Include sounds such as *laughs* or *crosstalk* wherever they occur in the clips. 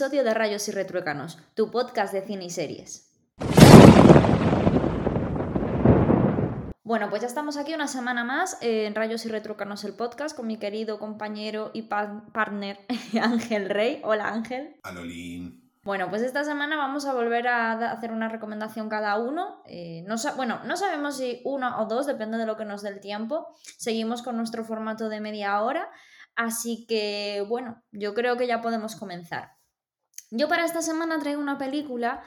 episodio de Rayos y Retruécanos, tu podcast de cine y series. Bueno, pues ya estamos aquí una semana más en Rayos y Retruécanos el podcast con mi querido compañero y partner *laughs* Ángel Rey. Hola Ángel. Anolín. Bueno, pues esta semana vamos a volver a hacer una recomendación cada uno. Eh, no bueno, no sabemos si una o dos, depende de lo que nos dé el tiempo. Seguimos con nuestro formato de media hora. Así que, bueno, yo creo que ya podemos comenzar. Yo para esta semana traigo una película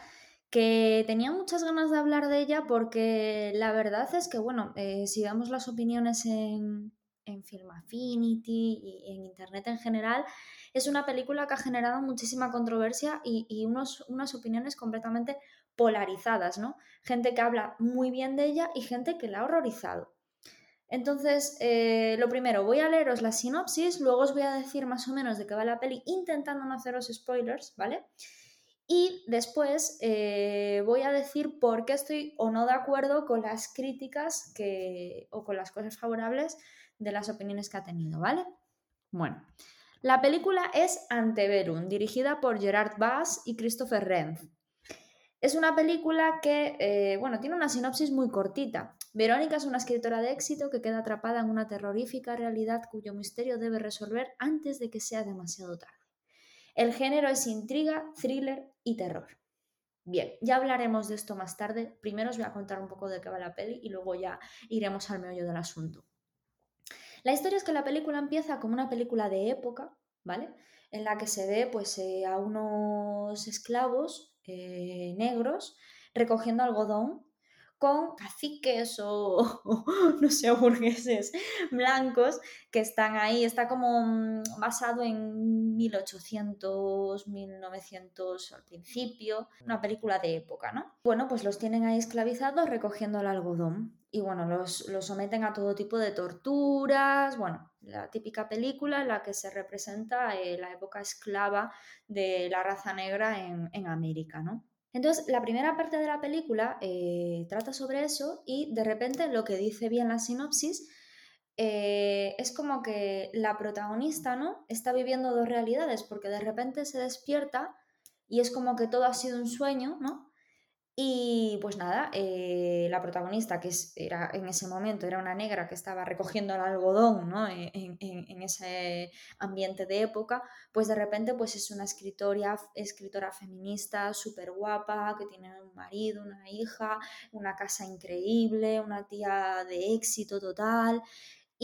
que tenía muchas ganas de hablar de ella porque la verdad es que, bueno, eh, si vemos las opiniones en, en Film Affinity y en Internet en general, es una película que ha generado muchísima controversia y, y unos, unas opiniones completamente polarizadas, ¿no? Gente que habla muy bien de ella y gente que la ha horrorizado. Entonces, eh, lo primero, voy a leeros la sinopsis, luego os voy a decir más o menos de qué va la peli, intentando no haceros spoilers, ¿vale? Y después eh, voy a decir por qué estoy o no de acuerdo con las críticas que, o con las cosas favorables de las opiniones que ha tenido, ¿vale? Bueno, la película es Anteverum, dirigida por Gerard Bass y Christopher Renz. Es una película que, eh, bueno, tiene una sinopsis muy cortita. Verónica es una escritora de éxito que queda atrapada en una terrorífica realidad cuyo misterio debe resolver antes de que sea demasiado tarde. El género es intriga, thriller y terror. Bien, ya hablaremos de esto más tarde. Primero os voy a contar un poco de qué va la peli y luego ya iremos al meollo del asunto. La historia es que la película empieza como una película de época, ¿vale? En la que se ve pues, eh, a unos esclavos eh, negros recogiendo algodón con caciques o, *laughs* no sé, burgueses blancos que están ahí. Está como mm, basado en 1800, 1900 al principio, una película de época, ¿no? Bueno, pues los tienen ahí esclavizados recogiendo el algodón y bueno, los, someten a todo tipo de torturas, bueno, la típica película en la que se representa eh, la época esclava de la raza negra en, América, ¿no? Entonces, la primera parte de la película eh, trata sobre eso y de repente lo que dice bien la sinopsis eh, es como que la protagonista, ¿no? Está viviendo dos realidades porque de repente se despierta y es como que todo ha sido un sueño, ¿no? Y pues nada, eh, la protagonista, que era, en ese momento era una negra que estaba recogiendo el algodón ¿no? E, en, ese ambiente de época, pues de repente pues es una escritora, escritora feminista súper guapa, que tiene un marido, una hija, una casa increíble, una tía de éxito total.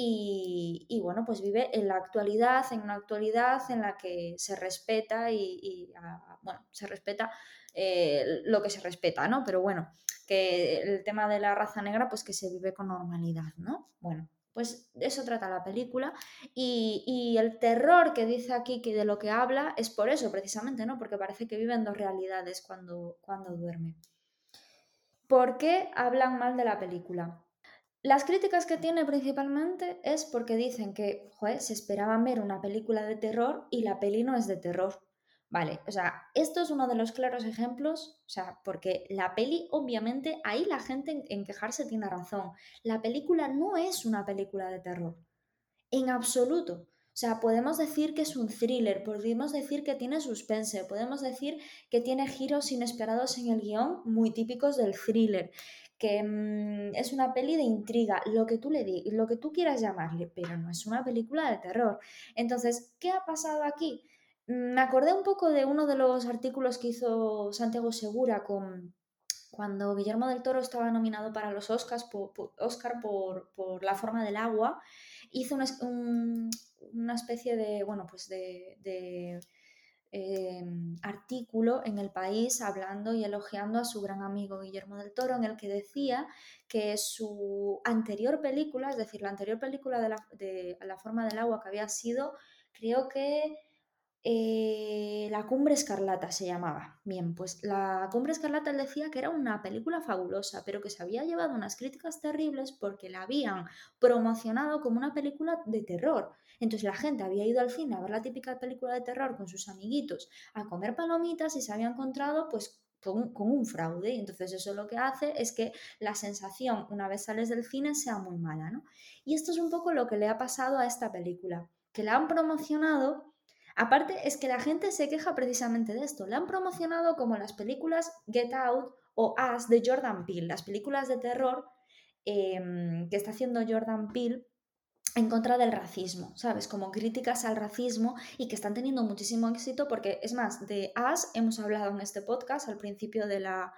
Y, bueno, pues vive en la actualidad, en una actualidad en la que se respeta y, ah, bueno, se respeta eh, lo que se respeta, ¿no? Pero bueno, que el tema de la raza negra, pues que se vive con normalidad, ¿no? Bueno, pues eso trata la película y, el terror que dice aquí que de lo que habla es por eso precisamente, ¿no? Porque parece que viven dos realidades cuando, cuando duerme. ¿Por qué hablan mal de la película? Las críticas que tiene principalmente es porque dicen que joder, se esperaban ver una película de terror y la peli no es de terror. Vale, o sea, esto es uno de los claros ejemplos, o sea, porque la peli, obviamente, ahí la gente en, quejarse tiene razón. La película no es una película de terror, en absoluto. O sea, podemos decir que es un thriller, podemos decir que tiene suspense, podemos decir que tiene giros inesperados en el guion muy típicos del thriller, que mm, es una peli de intriga, lo que tú le lo que tú quieras llamarle, pero no es una película de terror. Entonces, ¿qué ha pasado aquí? Me acordé un poco de uno de los artículos que hizo Santiago Segura con, cuando Guillermo del Toro estaba nominado para los Oscars por, Oscar por, La forma del agua, hizo una, especie de, bueno, pues de, em, artículo en el país hablando y elogiando a su gran amigo Guillermo del Toro, en el que decía que su anterior película, es decir, la anterior película de La, de la forma del agua que había sido, creo que eh, la Cumbre Escarlata se llamaba. Bien, pues la Cumbre Escarlata él decía que era una película fabulosa, pero que se había llevado unas críticas terribles porque la habían promocionado como una película de terror. Entonces la gente había ido al cine a ver la típica película de terror con sus amiguitos, a comer palomitas y se había encontrado pues con, con, un fraude. Entonces eso lo que hace es que la sensación una vez sales del cine sea muy mala, ¿no? Y esto es un poco lo que le ha pasado a esta película, que la han promocionado Aparte, es que la gente se queja precisamente de esto. La han promocionado como las películas Get Out o Us de Jordan Peele, las películas de terror em, que está haciendo Jordan Peele en contra del racismo, ¿sabes? Como críticas al racismo y que están teniendo muchísimo éxito porque, es más, de As hemos hablado en este podcast al principio de la...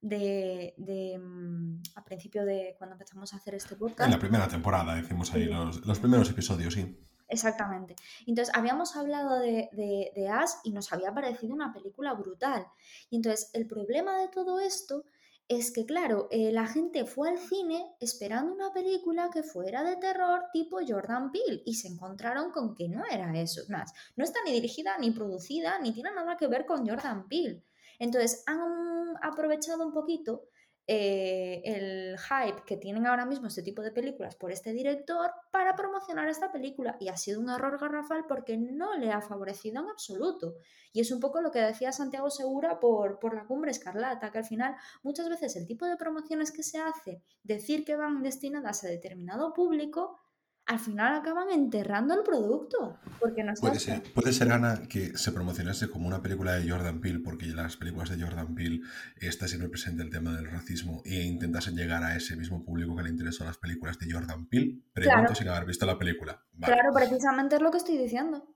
De, de mm, a principio de cuando empezamos a hacer este podcast. En la primera temporada, decimos ahí, los, los primeros episodios, sí. Exactamente. Entonces, habíamos hablado de, de, de As y nos había parecido una película brutal. Y entonces, el problema de todo esto es que, claro, eh, la gente fue al cine esperando una película que fuera de terror tipo Jordan Peele y se encontraron con que no era eso. Más, no está ni dirigida, ni producida, ni tiene nada que ver con Jordan Peele. Entonces han aprovechado un poquito eh, el hype que tienen ahora mismo este tipo de películas por este director para promocionar esta película y ha sido un error garrafal porque no le ha favorecido en absoluto. Y es un poco lo que decía Santiago Segura por, por la cumbre escarlata, que al final muchas veces el tipo de promociones que se hace, decir que van destinadas a determinado público, al final acaban enterrando el producto. Porque no puede, ser, puede ser, Ana, que se promocionase como una película de Jordan Peele, porque las películas de Jordan Peele está siempre presente el tema del racismo e intentasen llegar a ese mismo público que le interesó las películas de Jordan Peele, pregunto sin haber visto la película. Claro, precisamente es lo que estoy diciendo.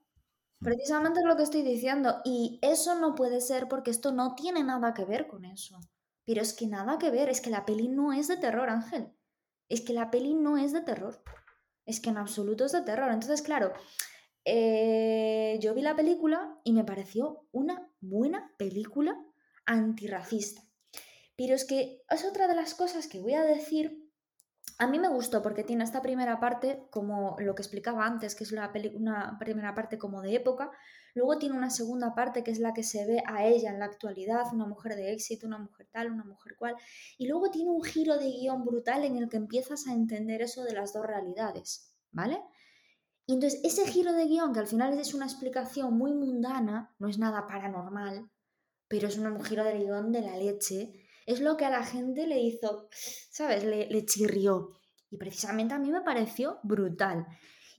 Precisamente es lo que estoy diciendo. Y eso no puede ser porque esto no tiene nada que ver con eso. Pero es que nada que ver, es que la peli no es de terror, Ángel. Es que la peli no es de terror es que en absoluto es de terror. Entonces, claro, eh, yo vi la película y me pareció una buena película antirracista. Pero es que es otra de las cosas que voy a decir. A mí me gustó porque tiene esta primera parte, como lo que explicaba antes, que es una primera parte como de época. Luego tiene una segunda parte que es la que se ve a ella en la actualidad, una mujer de éxito, una mujer tal, una mujer cual. Y luego tiene un giro de guion brutal en el que empiezas a entender eso de las dos realidades, ¿vale? Y entonces ese giro de guion, que al final es una explicación muy mundana, no es nada paranormal, pero es un giro de guion de la leche, es lo que a la gente le hizo, ¿sabes? Le, le chirrió. Y precisamente a mí me pareció brutal.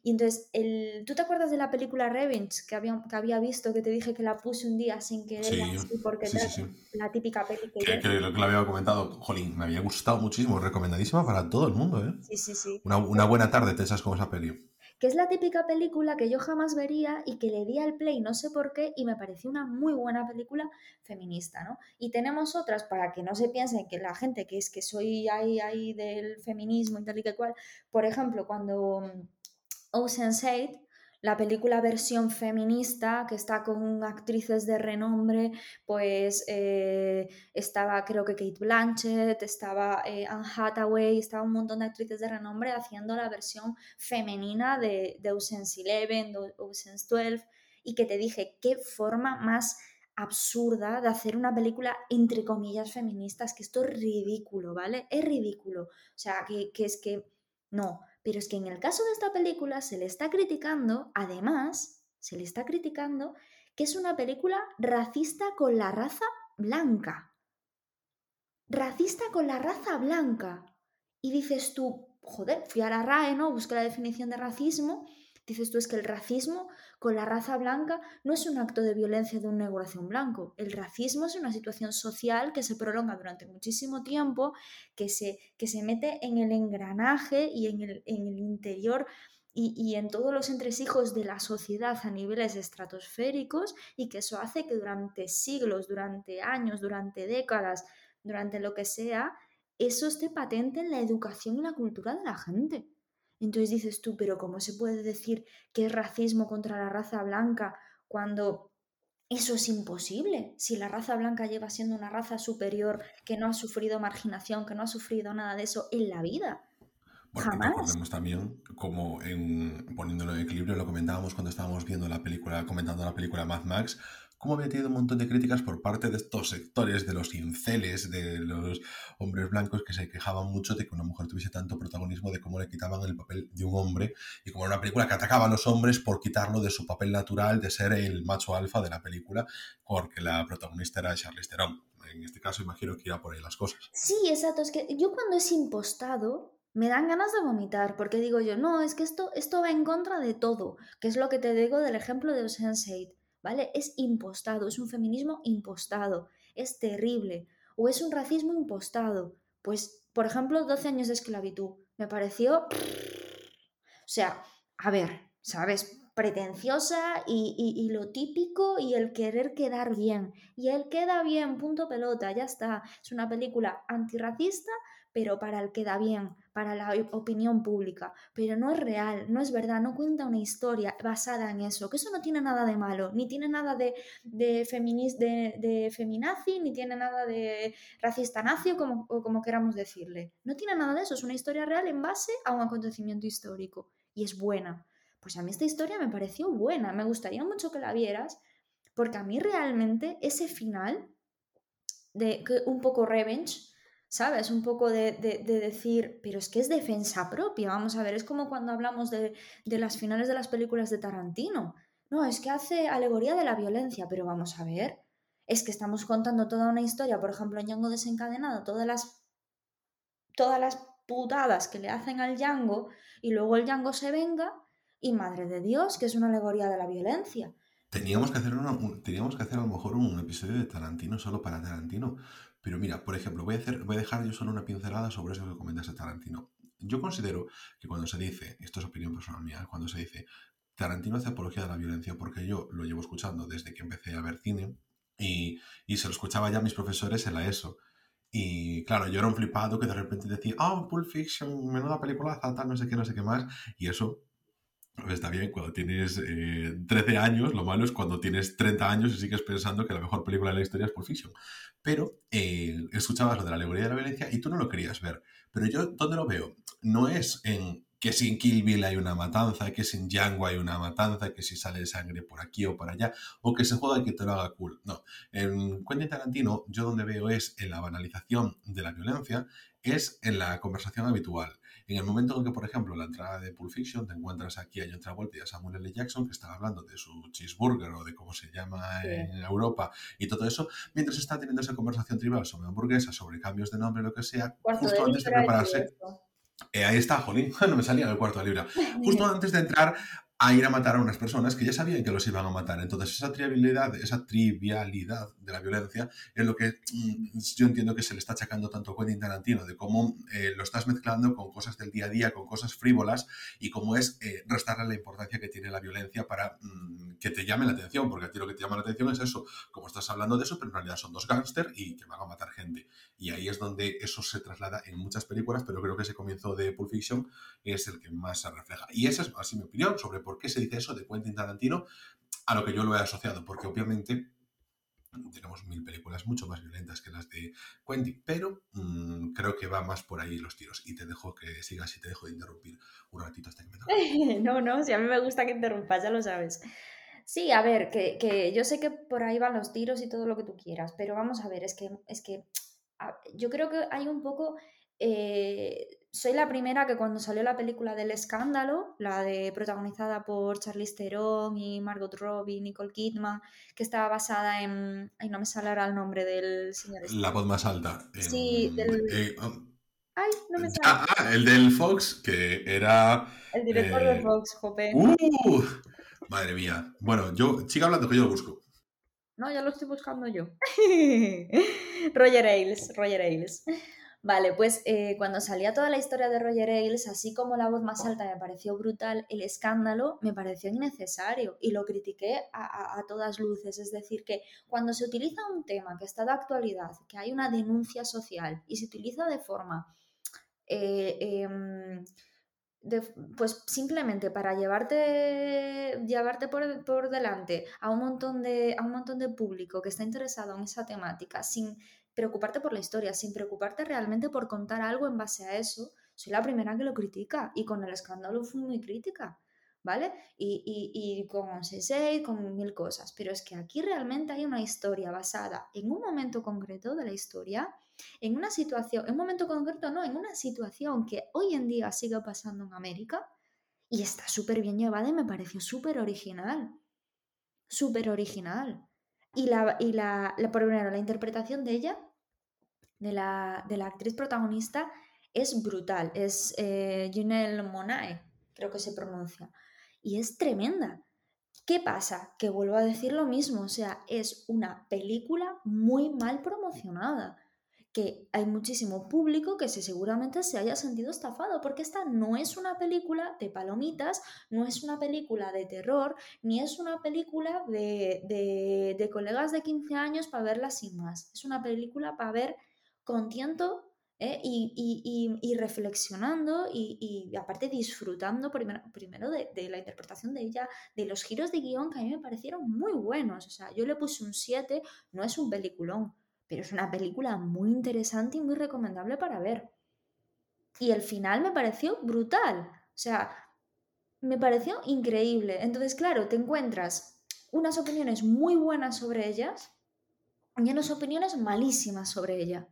Y entonces, el, ¿tú te acuerdas de la película Revenge que había, que había visto, que te dije que la puse un día sin querer? Sí, porque sí, sí, la típica película que, que, lo que le había comentado, jolín, me había gustado muchísimo, recomendadísima para todo el mundo, ¿eh? Sí, sí, sí. Una, una buena tarde te echas con esa peli. Que es la típica película que yo jamás vería y que le di al play, no sé por qué, y me pareció una muy buena película feminista, ¿no? Y tenemos otras para que no se piensen que la gente que es que soy ahí, ahí del feminismo y tal y que cual, por ejemplo, cuando Ocean's 8, la película versión feminista que está con actrices de renombre, pues eh, estaba creo que Kate Blanchett, estaba eh, Anne Hathaway, estaba un montón de actrices de renombre haciendo la versión femenina de, de Ocean's 11, de Ocean's 12, y que te dije, qué forma más absurda de hacer una película entre comillas feministas, que esto es ridículo, ¿vale? Es ridículo. O sea, que, que es que no. Pero es que en el caso de esta película se le está criticando, además, se le está criticando que es una película racista con la raza blanca. Racista con la raza blanca. Y dices tú, joder, fui a la RAE, ¿no? Busqué la definición de racismo Dices tú es que el racismo con la raza blanca no es un acto de violencia de un un blanco. El racismo es una situación social que se prolonga durante muchísimo tiempo, que se, que se mete en el engranaje y en el, en el interior y, y, en todos los entresijos de la sociedad a niveles estratosféricos y que eso hace que durante siglos, durante años, durante décadas, durante lo que sea, eso esté patente en la educación y la cultura de la gente. Entonces dices tú, pero ¿cómo se puede decir que es racismo contra la raza blanca cuando eso es imposible? Si la raza blanca lleva siendo una raza superior que no ha sufrido marginación, que no ha sufrido nada de eso en la vida. Bueno, Jamás. recordemos también, como en, poniéndolo en equilibrio, lo comentábamos cuando estábamos viendo la película, comentando la película Mad Max, cómo había tenido un montón de críticas por parte de estos sectores, de los inceles, de los hombres blancos que se quejaban mucho de que una mujer tuviese tanto protagonismo, de cómo le quitaban el papel de un hombre, y como era una película que atacaba a los hombres por quitarlo de su papel natural de ser el macho alfa de la película, porque la protagonista era Charlize Theron. En este caso imagino que irá por ahí las cosas. Sí, exacto. Es que yo cuando es impostado, me dan ganas de vomitar, porque digo yo, no, es que esto, esto va en contra de todo, que es lo que te digo del ejemplo de Ocean's 8 ¿vale? Es impostado, es un feminismo impostado, es terrible, o es un racismo impostado. Pues, por ejemplo, 12 años de esclavitud, me pareció... O sea, a ver, ¿sabes? pretenciosa y, lo típico y el querer quedar bien. Y él queda bien, punto pelota, ya está. Es una película antirracista, pero para el queda bien, para la opinión pública. Pero no es real, no es verdad, no cuenta una historia basada en eso, que eso no tiene nada de malo, ni tiene nada de, de, de, de feminazi, ni tiene nada de racista nazi, como, o como queramos decirle. No tiene nada de eso, es una historia real en base a un acontecimiento histórico. Y es buena. Pues a mí esta historia me pareció buena, me gustaría mucho que la vieras, porque a mí realmente ese final, de un poco revenge, ¿sabes? Un poco de, decir, pero es que es defensa propia, vamos a ver, es como cuando hablamos de, de las finales de las películas de Tarantino. No, es que hace alegoría de la violencia, pero vamos a ver, es que estamos contando toda una historia, por ejemplo, en Django desencadenado, todas las, todas las putadas que le hacen al Django y luego el Django se venga y Madre de Dios, que es una alegoría de la violencia. Teníamos que hacer, teníamos que hacer a lo mejor un episodio de Tarantino solo para Tarantino. Pero mira, por ejemplo, voy a, hacer, voy a dejar yo solo una pincelada sobre eso que comentaste Tarantino. Yo considero que cuando se dice, esto es opinión personal mía, cuando se dice Tarantino hace apología de la violencia, porque yo lo llevo escuchando desde que empecé a ver cine y, y se lo escuchaba ya a mis profesores en la ESO. Y claro, yo era un flipado que de repente decía, oh, Pulp Fiction, menuda película, tal, no sé qué, no sé qué más. Y eso Está bien, cuando tienes 13 eh, años, lo malo es cuando tienes 30 años y sigues pensando que la mejor película de la historia es Pulp Fiction. Pero eh, escuchabas lo de la alegoría de la violencia y tú no lo querías ver. Pero yo, ¿dónde lo veo? No es en que sin Kill Bill hay una matanza, que sin Django hay una matanza, que si sale sangre por aquí o por allá, o que se juega y que te lo haga cool. No. En Quentin Tarantino, yo donde veo es en la banalización de la violencia, es en la conversación habitual. En el momento en que, por ejemplo, la entrada de Pulp Fiction, te encuentras aquí a John Travolta y a Samuel L. Jackson, que están hablando de su cheeseburger o de cómo se llama en Europa y todo eso, mientras están teniendo esa conversación tribal sobre hamburguesas, sobre cambios de nombre, lo que sea, justo antes de prepararse. Eh, ahí está, jolín, *laughs* no me salía el cuarto de libra. *laughs* Justo antes de entrar a ir a matar a unas personas que ya sabían que los iban a matar. Entonces, esa trivialidad, esa trivialidad de la violencia es lo que mm, yo entiendo que se le está achacando tanto a Quentin Tarantino, de cómo eh, lo estás mezclando con cosas del día a día, con cosas frívolas, y cómo es eh, restarle la importancia que tiene la violencia para mm, que te llame la atención, porque a ti lo que te llama la atención es eso, como estás hablando de eso, pero en realidad son dos gángsters y que van a matar gente. Y ahí es donde eso se traslada en muchas películas, pero creo que ese comienzo de Pulp Fiction es el que más se refleja. Y esa es así mi opinión sobre por qué se dice eso de Quentin Tarantino a lo que yo lo he asociado, porque obviamente tenemos mil películas mucho más violentas que las de Quentin, pero mm, creo que va más por ahí los tiros. Y te dejo que sigas y te dejo de interrumpir un ratito hasta que me toque. *laughs* no, no, si a mí me gusta que interrumpas, ya lo sabes. Sí, a ver, que, yo sé que por ahí van los tiros y todo lo que tú quieras, pero vamos a ver, es que, es que yo creo que hay un poco eh, soy la primera que cuando salió la película del escándalo, la de protagonizada por Charlize Theron y Margot Robbie, Nicole Kidman, que estaba basada en, ay, no me sale ahora el nombre del señor. Este. La voz más alta. Sí, del... Eh, um, ay, no me sale. Ah, ah, el del Fox, que era. El director de eh, Fox, Jope. Uh, madre mía. Bueno, yo siga hablando que yo lo busco. No, ya lo estoy buscando yo. *laughs* Roger Ailes, Roger Ailes. Vale, pues eh, cuando salía toda la historia de Roger Ailes, así como la voz más alta me pareció brutal, el escándalo me pareció innecesario y lo critiqué a, todas luces. Es decir, que cuando se utiliza un tema que está de actualidad, que hay una denuncia social y se utiliza de forma... Eh, em, pues simplemente para llevarte, llevarte por, por, delante a un, montón de, a un montón de público que está interesado en esa temática sin preocuparte por la historia, sin preocuparte realmente por contar algo en base a eso, soy la primera que lo critica y con el escándalo fui muy crítica, ¿vale? Y, y, y con Sensei, con mil cosas, pero es que aquí realmente hay una historia basada en un momento concreto de la historia, en una situación, en un momento concreto no, en una situación que hoy en día sigue pasando en América y está súper bien llevada y me pareció súper original, súper original. Y, la, y la, la, primero, la interpretación de ella, de la, de la actriz protagonista, es brutal. Es eh, Janelle Monae, creo que se pronuncia. Y es tremenda. ¿Qué pasa? Que vuelvo a decir lo mismo, o sea, es una película muy mal promocionada que hay muchísimo público que se seguramente se haya sentido estafado, porque esta no es una película de palomitas, no es una película de terror, ni es una película de, de, colegas de 15 años para verla sin más. Es una película para ver con tiento ¿eh? y, reflexionando y, aparte disfrutando primero, primero de, de, la interpretación de ella, de los giros de guion que a mí me parecieron muy buenos. O sea, yo le puse un 7, no es un peliculón pero es una película muy interesante y muy recomendable para ver. Y el final me pareció brutal, o sea, me pareció increíble. Entonces, claro, te encuentras unas opiniones muy buenas sobre ellas y unas opiniones malísimas sobre ella.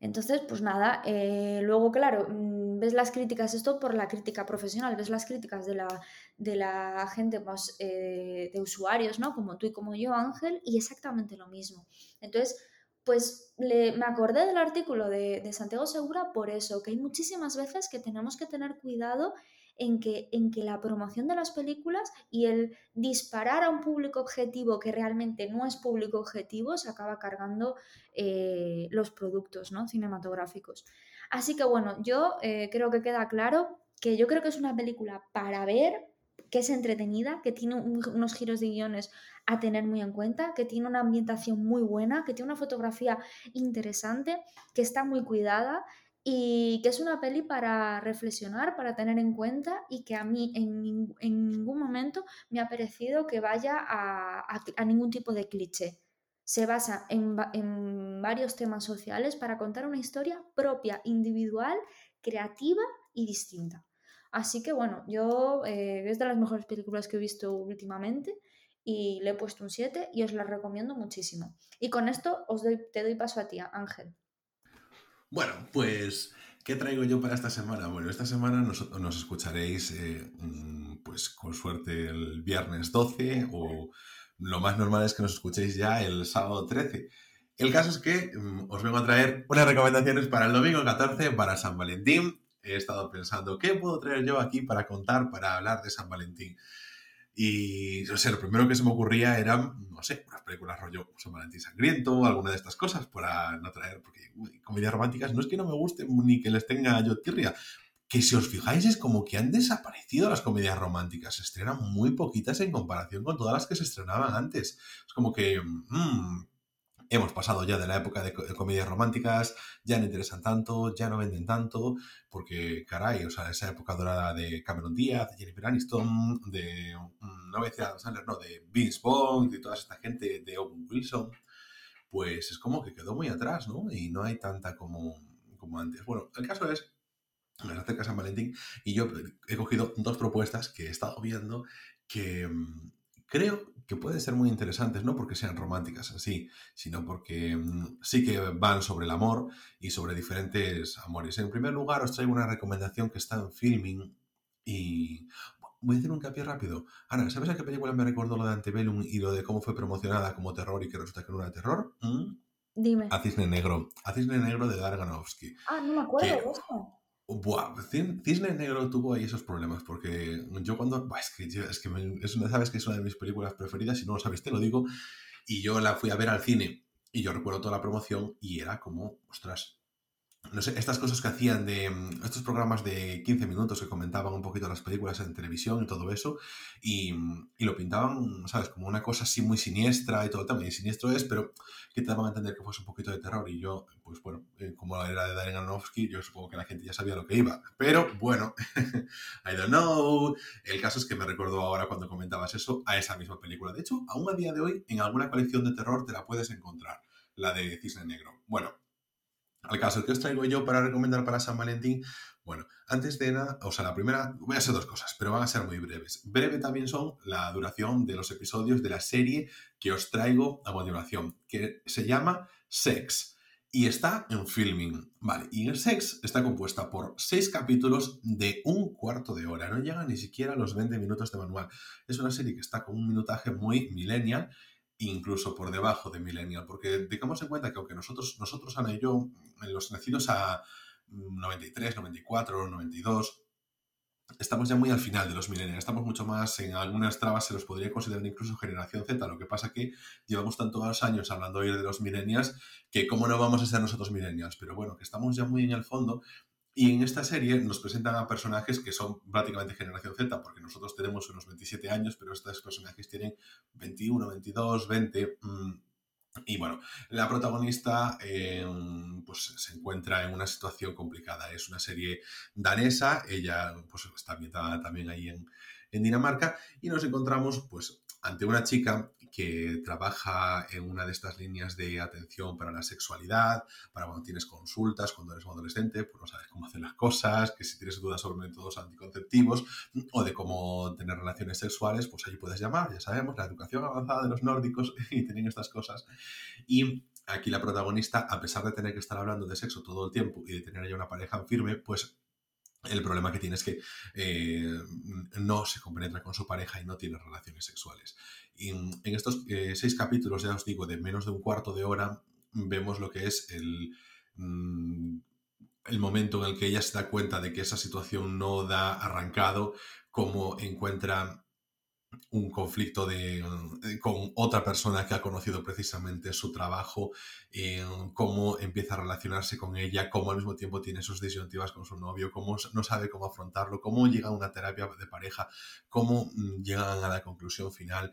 Entonces, pues nada, eh, luego, claro, mm, ves las críticas, esto por la crítica profesional, ves las críticas de la, de la gente más eh, de usuarios, ¿no? Como tú y como yo, Ángel, y exactamente lo mismo. Entonces, pues le, me acordé del artículo de, de Santiago Segura por eso, que hay muchísimas veces que tenemos que tener cuidado en que, en que la promoción de las películas y el disparar a un público objetivo que realmente no es público objetivo se acaba cargando eh, los productos ¿no? cinematográficos. Así que bueno, yo eh, creo que queda claro que yo creo que es una película para ver, que es entretenida, que tiene unos giros de guiones a tener muy en cuenta, que tiene una ambientación muy buena, que tiene una fotografía interesante, que está muy cuidada y que es una peli para reflexionar, para tener en cuenta y que a mí en, ningún momento me ha parecido que vaya a, ningún tipo de cliché. Se basa en, varios temas sociales para contar una historia propia, individual, creativa y distinta. Así que bueno, yo eh, es de las mejores películas que he visto últimamente y le he puesto un 7 y os la recomiendo muchísimo. Y con esto os te doy paso a ti, Ángel. Bueno, pues, ¿qué traigo yo para esta semana? Bueno, esta semana nos, escucharéis, eh, mm, pues con suerte, el viernes 12 o lo más normal es que nos escuchéis ya el sábado 13. El caso es que mm, os vengo a traer unas recomendaciones para el domingo 14, para San Valentín. He estado pensando, ¿qué puedo traer yo aquí para contar, para hablar de San Valentín? Y, lo primero que se me ocurría eran, no sé, unas películas rollo San Valentín Sangriento alguna de estas cosas para no traer, porque comedias románticas no es que no me gusten ni que les tenga yo tirria, que si os fijáis es como que han desaparecido las comedias románticas, se estrenan muy poquitas en comparación con todas las que se estrenaban antes. Es como que, mm, hemos pasado ya de la época de, comedias románticas, ya no interesan tanto, ya no venden tanto, porque, caray, o sea, esa época dorada de Cameron Díaz, de Jennifer Aniston, de, mm, no voy no, de Vince Bond, de toda esta gente, de Owen Wilson, pues es como que quedó muy atrás, ¿no? Y no hay tanta como, como antes. Bueno, el caso es, me acerca San Valentín y yo he cogido dos propuestas que he estado viendo que mm, creo que pueden ser muy interesantes, no porque sean románticas así, sino porque mm, sí que van sobre el amor y sobre diferentes amores. En primer lugar, os traigo una recomendación que está en filming y voy a hacer un capié rápido. Ana, ¿sabes a qué película me recuerdo lo de Antebellum y lo de cómo fue promocionada como terror y que resulta que no era terror? ¿Mm? Dime. A Cisne Negro. A Cisne Negro de Darganovsky. Ah, no me acuerdo de eso. Buah, Cisne Negro tuvo ahí esos problemas porque yo cuando... es que, es que una, sabes que es una de mis películas preferidas, si no lo sabes te lo digo, y yo la fui a ver al cine y yo recuerdo toda la promoción y era como, ostras, no sé, estas cosas que hacían de mm, estos programas de 15 minutos que comentaban un poquito las películas en televisión y todo eso, y, mm, y lo pintaban, ¿sabes? Como una cosa así muy siniestra y todo también siniestro es, pero que te daban a entender que fuese un poquito de terror. Y yo, pues bueno, eh, como era de Darren Aronofsky, yo supongo que la gente ya sabía lo que iba. Pero bueno, *laughs* I don't know. El caso es que me recuerdo ahora cuando comentabas eso a esa misma película. De hecho, aún a día de hoy, en alguna colección de terror te la puedes encontrar, la de Cisne Negro. Bueno, al caso que os traigo yo para recomendar para San Valentín, bueno, antes de nada, o sea, la primera, voy a hacer dos cosas, pero van a ser muy breves. Breve también son la duración de los episodios de la serie que os traigo a continuación, que se llama Sex y está en filming. Vale, y el Sex está compuesta por seis capítulos de un cuarto de hora, no llega ni siquiera a los 20 minutos de manual. Es una serie que está con un minutaje muy millennial incluso por debajo de Millennial, porque tengamos en cuenta que aunque nosotros, nosotros Ana y yo, los nacidos a 93, 94, 92, estamos ya muy al final de los millennials, estamos mucho más, en algunas trabas se los podría considerar incluso generación Z, lo que pasa que llevamos tantos años hablando hoy de los millennials que cómo no vamos a ser nosotros millennials, pero bueno, que estamos ya muy en el fondo y en esta serie nos presentan a personajes que son prácticamente generación Z, porque nosotros tenemos unos 27 años, pero estos personajes tienen 21, 22, 20. Y bueno, la protagonista eh, pues, se encuentra en una situación complicada. Es una serie danesa, ella pues, está ambientada también ahí en, en Dinamarca, y nos encontramos pues, ante una chica que trabaja en una de estas líneas de atención para la sexualidad, para cuando tienes consultas, cuando eres un adolescente, pues no sabes cómo hacer las cosas, que si tienes dudas sobre métodos anticonceptivos o de cómo tener relaciones sexuales, pues ahí puedes llamar, ya sabemos, la educación avanzada de los nórdicos *laughs* y tienen estas cosas. Y aquí la protagonista, a pesar de tener que estar hablando de sexo todo el tiempo y de tener ya una pareja firme, pues el problema que tiene es que eh, no se compenetra con su pareja y no tiene relaciones sexuales. Y en estos eh, seis capítulos, ya os digo, de menos de un cuarto de hora, vemos lo que es el, mm, el momento en el que ella se da cuenta de que esa situación no da arrancado, cómo encuentra un conflicto de, eh, con otra persona que ha conocido precisamente su trabajo, eh, cómo empieza a relacionarse con ella, cómo al mismo tiempo tiene sus disyuntivas con su novio, cómo no sabe cómo afrontarlo, cómo llega a una terapia de pareja, cómo mm, llegan a la conclusión final.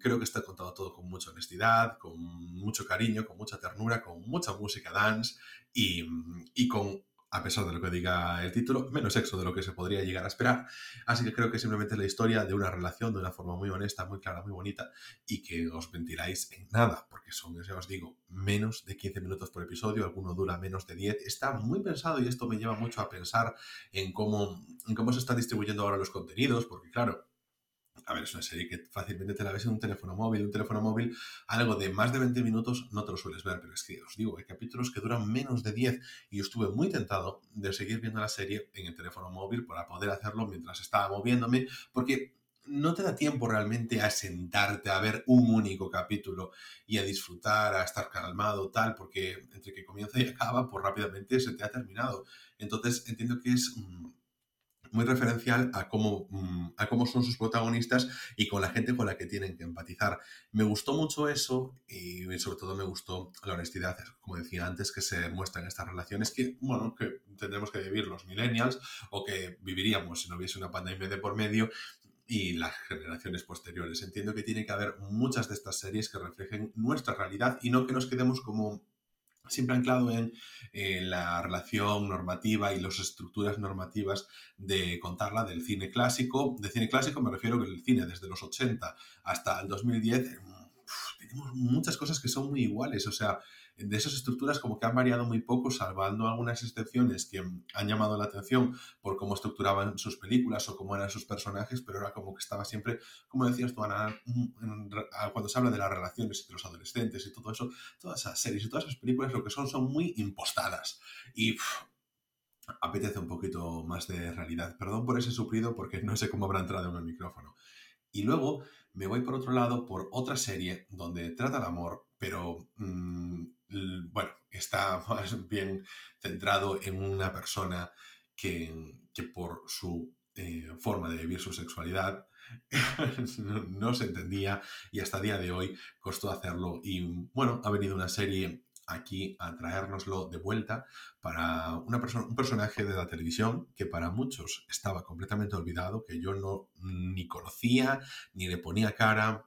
Creo que está contado todo con mucha honestidad, con mucho cariño, con mucha ternura, con mucha música dance y, y con a pesar de lo que diga el título, menos sexo de lo que se podría llegar a esperar. Así que creo que simplemente es la historia de una relación de una forma muy honesta, muy clara, muy bonita y que os ventiláis en nada, porque son, ya os digo, menos de 15 minutos por episodio, alguno dura menos de 10. Está muy pensado y esto me lleva mucho a pensar en cómo, en cómo se están distribuyendo ahora los contenidos, porque claro, a ver, es una serie que fácilmente te la ves en un teléfono móvil. Un teléfono móvil, algo de más de 20 minutos no te lo sueles ver, pero es que os digo, hay capítulos que duran menos de 10 y yo estuve muy tentado de seguir viendo la serie en el teléfono móvil para poder hacerlo mientras estaba moviéndome, porque no te da tiempo realmente a sentarte a ver un único capítulo y a disfrutar, a estar calmado, tal, porque entre que comienza y acaba, pues rápidamente se te ha terminado. Entonces entiendo que es muy referencial a cómo, mm, a cómo son sus protagonistas y con la gente con la que tienen que empatizar. Me gustó mucho eso y sobre todo me gustó la honestidad, como decía antes, que se muestra en estas relaciones que, bueno, que tendremos que vivir los millennials o que viviríamos si no hubiese una pandemia de por medio y las generaciones posteriores. Entiendo que tiene que haber muchas de estas series que reflejen nuestra realidad y no que nos quedemos como siempre anclado en eh, la relación normativa y las estructuras normativas de contarla del cine clásico. De cine clásico me refiero que el cine desde los 80 hasta el 2010 tenemos muchas cosas que son muy iguales. O sea, de esas estructuras como que han variado muy poco, salvando algunas excepciones que han llamado la atención por cómo estructuraban sus películas o cómo eran sus personajes, pero era como que estaba siempre, como decías tú, Ana, cuando se habla de las relaciones entre los adolescentes y todo eso, todas esas series y todas esas películas lo que son son muy impostadas. Y apetece un poquito más de realidad. Perdón por ese suplido porque no sé cómo habrá entrado en el micrófono. Y luego me voy por otro lado por otra serie donde trata el amor, pero mm, bueno, está *laughs* más bien centrado en una persona que, por su eh, forma de vivir su sexualidad *laughs* no, se entendía y hasta día de hoy costó hacerlo. Y bueno, ha venido una serie aquí a traérnoslo de vuelta para una persona, un personaje de la televisión que para muchos estaba completamente olvidado, que yo no ni conocía, ni le ponía cara,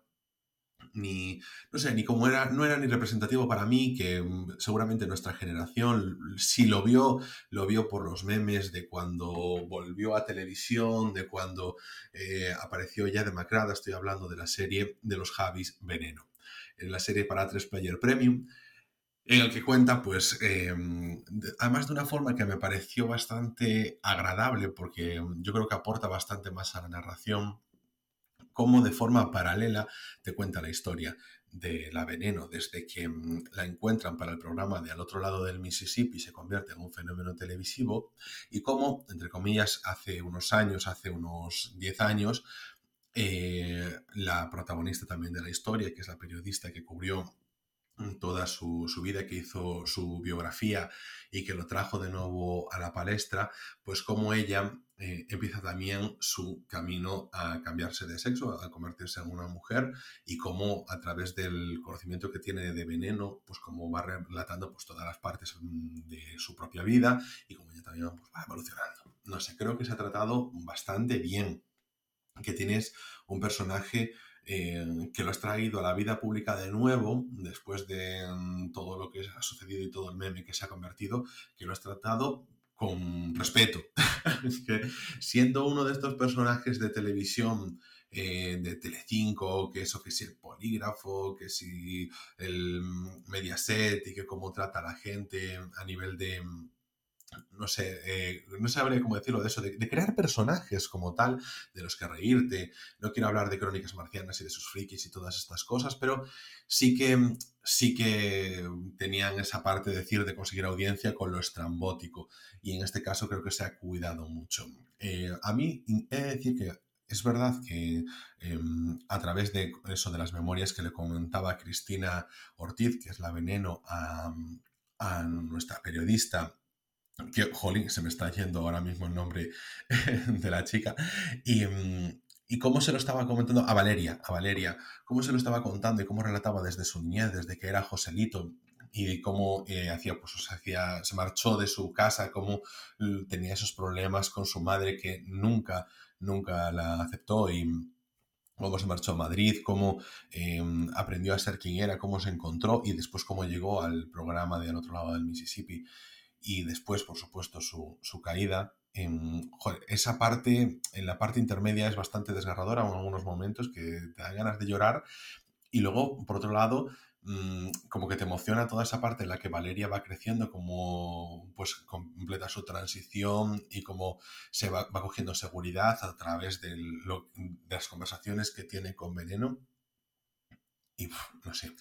ni, no sé, ni como era, no era ni representativo para mí, que mm, seguramente nuestra generación, si lo vio, lo vio por los memes de cuando volvió a televisión, de cuando eh, apareció ya demacrada, estoy hablando de la serie de los Javis Veneno, en la serie para 3 Player Premium, en el que cuenta, pues, em, además de una forma que me pareció bastante agradable, porque yo creo que aporta bastante más a la narración, cómo de forma paralela te cuenta la historia de la veneno desde que mm, la encuentran para el programa de Al otro lado del Mississippi se convierte en un fenómeno televisivo y cómo, entre comillas, hace unos años, hace unos 10 años, eh, la protagonista también de la historia, que es la periodista que cubrió mm, toda su, su, vida, que hizo su biografía y que lo trajo de nuevo a la palestra, pues como ella eh, empieza también su camino a cambiarse de sexo, a convertirse en una mujer y cómo a través del conocimiento que tiene de veneno, pues cómo va relatando pues todas las partes mm, de su propia vida y cómo ella también pues, va evolucionando. No sé, creo que se ha tratado bastante bien, que tienes un personaje eh, que lo has traído a la vida pública de nuevo, después de mm, todo lo que ha sucedido y todo el meme que se ha convertido, que lo has tratado con respeto. *laughs* siendo uno de estos personajes de televisión eh, de Telecinco, que eso que si el polígrafo, que si el Mediaset y que cómo trata a la gente a nivel de no sé, eh, no sabré cómo decirlo de eso, de, crear personajes como tal, de los que reírte. No quiero hablar de crónicas marcianas y de sus frikis y todas estas cosas, pero sí que, sí que tenían esa parte de decir de conseguir audiencia con lo estrambótico. Y en este caso creo que se ha cuidado mucho. Eh, a mí he de decir que es verdad que em, a través de eso de las memorias que le comentaba Cristina Ortiz, que es la veneno a, a nuestra periodista que, jolín, se me está yendo ahora mismo el nombre *laughs* de la chica, y, mm, y, cómo se lo estaba comentando a Valeria, a Valeria, cómo se lo estaba contando y cómo relataba desde su niñez, desde que era Joselito, y cómo eh, hacía, pues, hacía, se marchó de su casa, cómo tenía esos problemas con su madre que nunca, nunca la aceptó y cómo se marchó a Madrid, cómo em, aprendió a ser quien era, cómo se encontró y después cómo llegó al programa de Al otro lado del Mississippi y después, por supuesto, su, caída. En, esa parte, en la parte intermedia es bastante desgarradora en algunos momentos que te dan ganas de llorar. Y luego, por otro lado, mm, como que te emociona toda esa parte en la que Valeria va creciendo, como pues completa su transición y cómo se va, cogiendo seguridad a través de, las conversaciones que tiene con Veneno. Y no sé,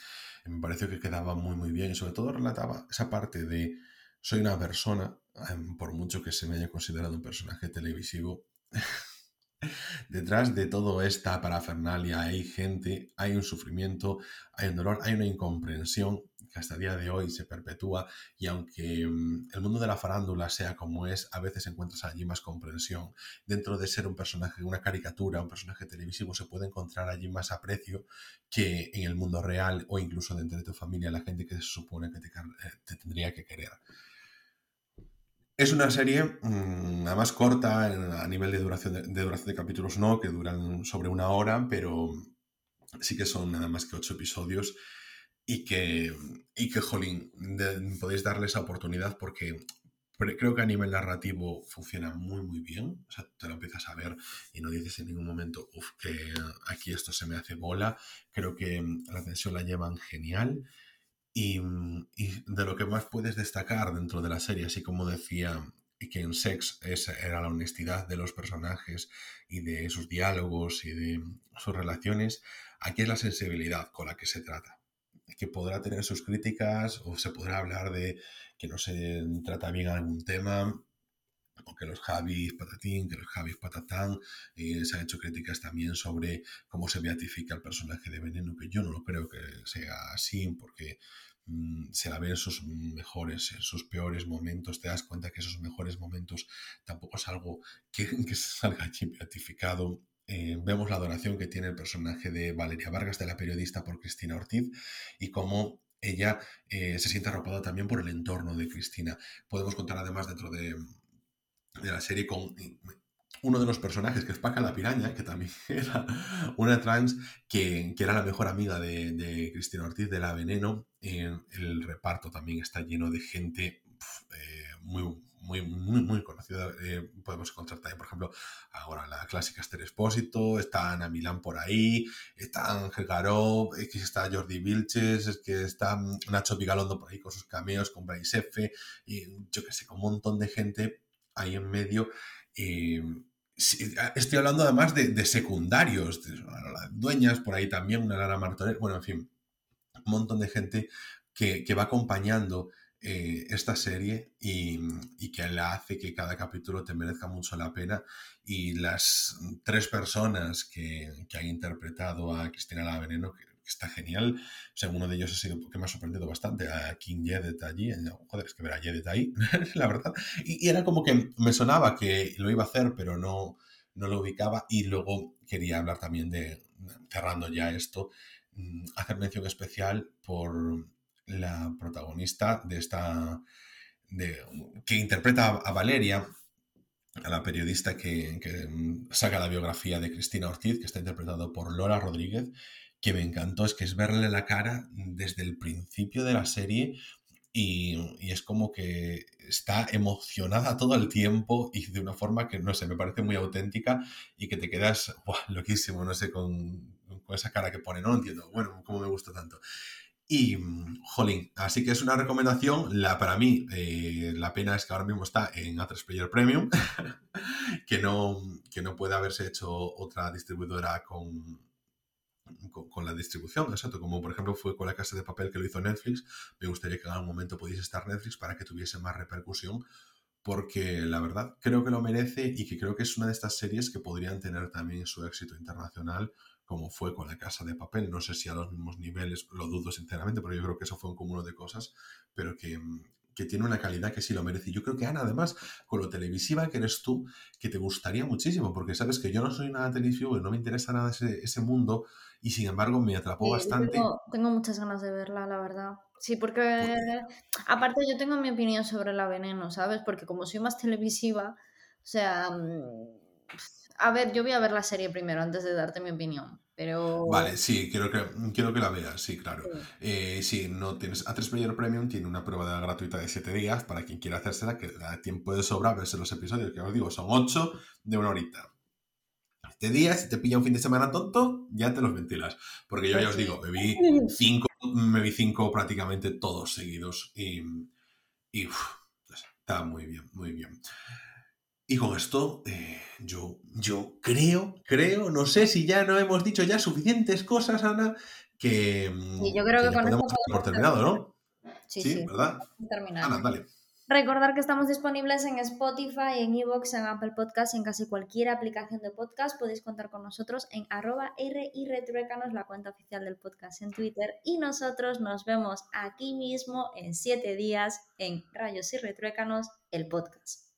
me pareció que quedaba muy muy bien y sobre todo relataba esa parte de soy una persona, em, por mucho que se me haya considerado un personaje televisivo, *laughs* detrás de toda esta parafernalia hay gente, hay un sufrimiento, hay un dolor, hay una incomprensión que hasta el día de hoy se perpetúa y aunque em, el mundo de la farándula sea como es, a veces encuentras allí más comprensión. Dentro de ser un personaje, una caricatura, un personaje televisivo, se puede encontrar allí más aprecio que en el mundo real o incluso dentro de tu familia, la gente que se supone que te eh, tendría que querer. Es una serie, mm, además corta a nivel de duración de, duración de capítulos, no, que duran sobre una hora, pero sí que son nada más que ocho episodios y que, y que jolín, podéis darle esa oportunidad porque creo que a nivel narrativo funciona muy, muy bien. O sea, te lo empiezas a ver y no dices en ningún momento, uff, que aquí esto se me hace bola. Creo que la tensión la llevan genial. Mm, y, de lo que más puedes destacar dentro de la serie, así como decía que en Sex era la honestidad de los personajes y de sus diálogos y de sus relaciones, aquí es la sensibilidad con la que se trata. Que podrá tener sus críticas o se podrá hablar de que no se trata bien algún tema, o que los Javis patatín, que los Javis patatán, eh, se han hecho críticas también sobre cómo se beatifica el personaje de Veneno, que yo no lo creo que sea así, porque se la ve en sus mejores, en sus peores momentos, te das cuenta que esos mejores momentos tampoco es algo que, *laughs* que salga allí beatificado. Eh, vemos la adoración que tiene el personaje de Valeria Vargas, de la periodista por Cristina Ortiz, y cómo ella eh, se siente arropada también por el entorno de Cristina. Podemos contar además dentro de, de la serie con uno de los personajes, que es Paca la Piraña, que también *laughs* era una trans que, era la mejor amiga de, Cristina Ortiz, de La Veneno. el reparto también está lleno de gente eh, muy, muy, muy, muy conocida. Eh, podemos encontrar también, por ejemplo, ahora la clásica Esther Espósito, está Ana Milán por ahí, está Ángel Garó, que está Jordi Vilches, es que está Nacho Vigalondo por ahí con sus cameos, con Bryce F, y yo que sé, con un montón de gente ahí en medio. Eh, estoy hablando además de, secundarios, de, dueñas, por ahí también, una Lara Martorell, bueno, en fin, un montón de gente que, va acompañando eh, esta serie y, que la hace que cada capítulo te merezca mucho la pena. Y las tres personas que, han interpretado a Cristina La Veneno, que está genial. O uno de ellos ha sido que me ha sorprendido bastante a King Jedet allí. Joder, es que ver a Jedet ahí, *laughs* la verdad. Y, era como que me sonaba que lo iba a hacer, pero no, no lo ubicaba. Y luego quería hablar también de, cerrando ya esto, mm, hacer mención especial por la protagonista de esta, de, que interpreta a Valeria, a la periodista que, mm, saca la biografía de Cristina Ortiz, que está interpretado por Lola Rodríguez, que me encantó, es que es verle la cara desde el principio de la serie y, es como que está emocionada todo el tiempo y de una forma que, no sé, me parece muy auténtica y que te quedas loquísimo, no sé, con, con esa cara que pone, no entiendo, bueno, cómo me gusta tanto. Y, jolín, así que es una recomendación. La, para mí, eh, la pena es que ahora mismo está en A3 Player Premium, *laughs* que, no, que no puede haberse hecho otra distribuidora con, con, la distribución, exacto, como por ejemplo fue con la casa de papel que lo hizo Netflix. Me gustaría que en algún momento pudiese estar Netflix para que tuviese más repercusión, porque la verdad creo que lo merece y que creo que es una de estas series que podrían tener también su éxito internacional como fue con la casa de papel. No sé si a los mismos niveles, lo dudo sinceramente, pero yo creo que eso fue un cúmulo de cosas, pero que, que tiene una calidad que sí lo merece. Yo creo que Ana, además, con lo televisiva que eres tú, que te gustaría muchísimo, porque sabes que yo no soy nada televisivo, no me interesa nada ese, ese mundo, y sin embargo me atrapó bastante. Tengo, tengo, muchas ganas de verla, la verdad. Sí, porque aparte yo tengo mi opinión sobre la veneno, ¿sabes? Porque como soy más televisiva, o sea, mm, a ver, yo voy a ver la serie primero antes de darte mi opinión. Pero... Vale, sí, quiero que, quiero que la veas, sí, claro. Sí. Eh, si no tienes A3 Player Premium, tiene una prueba gratuita de 7 días para quien quiera hacérsela, que da tiempo de sobra verse los episodios, que os digo, son 8 de una horita. 7 días, si te pilla un fin de semana tonto, ya te los ventilas. Porque yo ya os digo, me vi 5 me vi cinco prácticamente todos seguidos y, y está muy bien, muy bien. Y con esto, eh, yo, yo creo, creo, no sé si ya no hemos dicho ya suficientes cosas, Ana, que, sí, yo creo que, con esto por terminado, ¿no? Sí, sí, ¿verdad? Terminado. Ana, dale. Recordar que estamos disponibles en Spotify, en Evox, en Apple Podcast y en casi cualquier aplicación de podcast. Podéis contar con nosotros en arroba R y Retruécanos, la cuenta oficial del podcast en Twitter. Y nosotros nos vemos aquí mismo en siete días en Rayos y Retruécanos, el podcast.